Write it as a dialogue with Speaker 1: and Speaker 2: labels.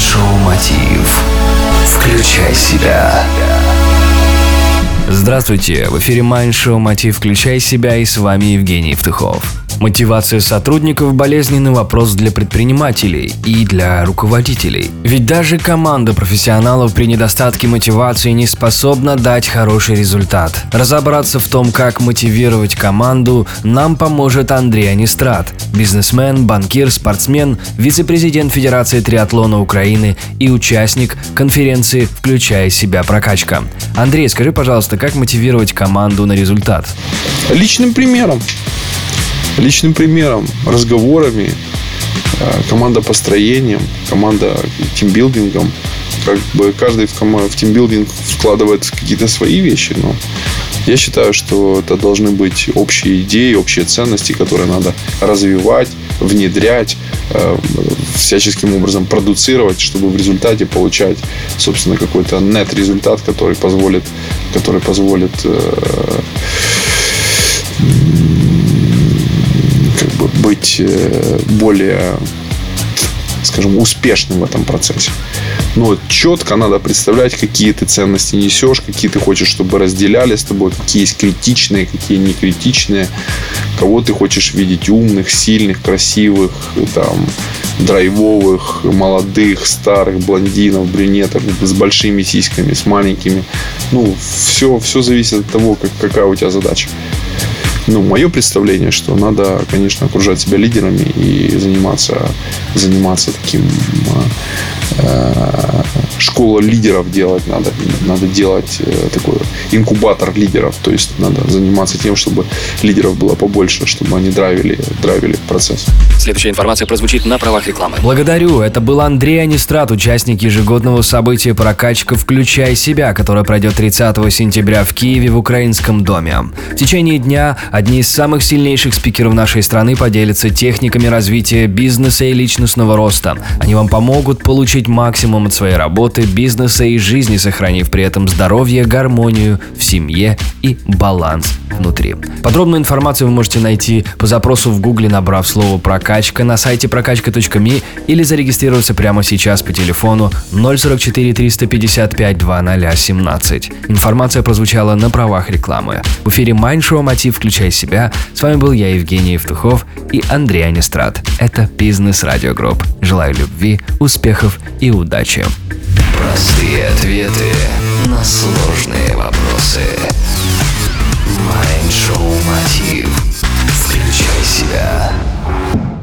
Speaker 1: Майндшоу Мотив. Включай себя.
Speaker 2: Здравствуйте, в эфире Майндшоу Мотив «Включай себя» и с вами Евгений Евтухов. Мотивация сотрудников – болезненный вопрос для предпринимателей и для руководителей. Ведь даже команда профессионалов при недостатке мотивации не способна дать хороший результат. Разобраться в том, как мотивировать команду, нам поможет Андрей Онистрат, бизнесмен, банкир, спортсмен, вице-президент Федерации триатлона Украины и участник конференции «Включай себя. Прокачка». Андрей, скажи, пожалуйста, как мотивировать команду на результат?
Speaker 3: Личным примером личным примером, разговорами, э, команда построением, команда тимбилдингом. Как бы каждый в, ком- в тимбилдинг вкладывает какие-то свои вещи, но я считаю, что это должны быть общие идеи, общие ценности, которые надо развивать, внедрять, э, всяческим образом продуцировать, чтобы в результате получать, собственно, какой-то нет результат, который позволит, который позволит быть э, более, скажем, успешным в этом процессе. Но четко надо представлять, какие ты ценности несешь, какие ты хочешь, чтобы разделяли с тобой, какие есть критичные, какие не критичные, кого ты хочешь видеть умных, сильных, красивых, там, драйвовых, молодых, старых, блондинов, брюнеток с большими сиськами, с маленькими. Ну, все, все зависит от того, как, какая у тебя задача ну, мое представление, что надо, конечно, окружать себя лидерами и заниматься, заниматься таким э, школа лидеров делать надо. Надо делать э, такой инкубатор лидеров. То есть надо заниматься тем, чтобы лидеров было побольше, чтобы они драйвили, драйвили процесс.
Speaker 2: Следующая информация прозвучит на правах рекламы. Благодарю. Это был Андрей Анистрат, участник ежегодного события «Прокачка. Включай себя», которое пройдет 30 сентября в Киеве в Украинском доме. В течение дня одни из самых сильнейших спикеров нашей страны поделятся техниками развития бизнеса и личностного роста. Они вам помогут получить максимум от своей работы, бизнеса и жизни, сохранив при этом здоровье, гармонию в семье и баланс внутри. Подробную информацию вы можете найти по запросу в гугле, набрав слово «прокачка» на сайте прокачка.me или зарегистрироваться прямо сейчас по телефону 044 355 2017. Информация прозвучала на правах рекламы. В эфире Майндшоу «Мотив. Включай себя». С вами был я, Евгений Евтухов и Андрей Онистрат. Это Бизнес Радио Групп. Желаю любви, успехов и удачи.
Speaker 1: Простые ответы на сложные вопросы. Майншоу Мотив.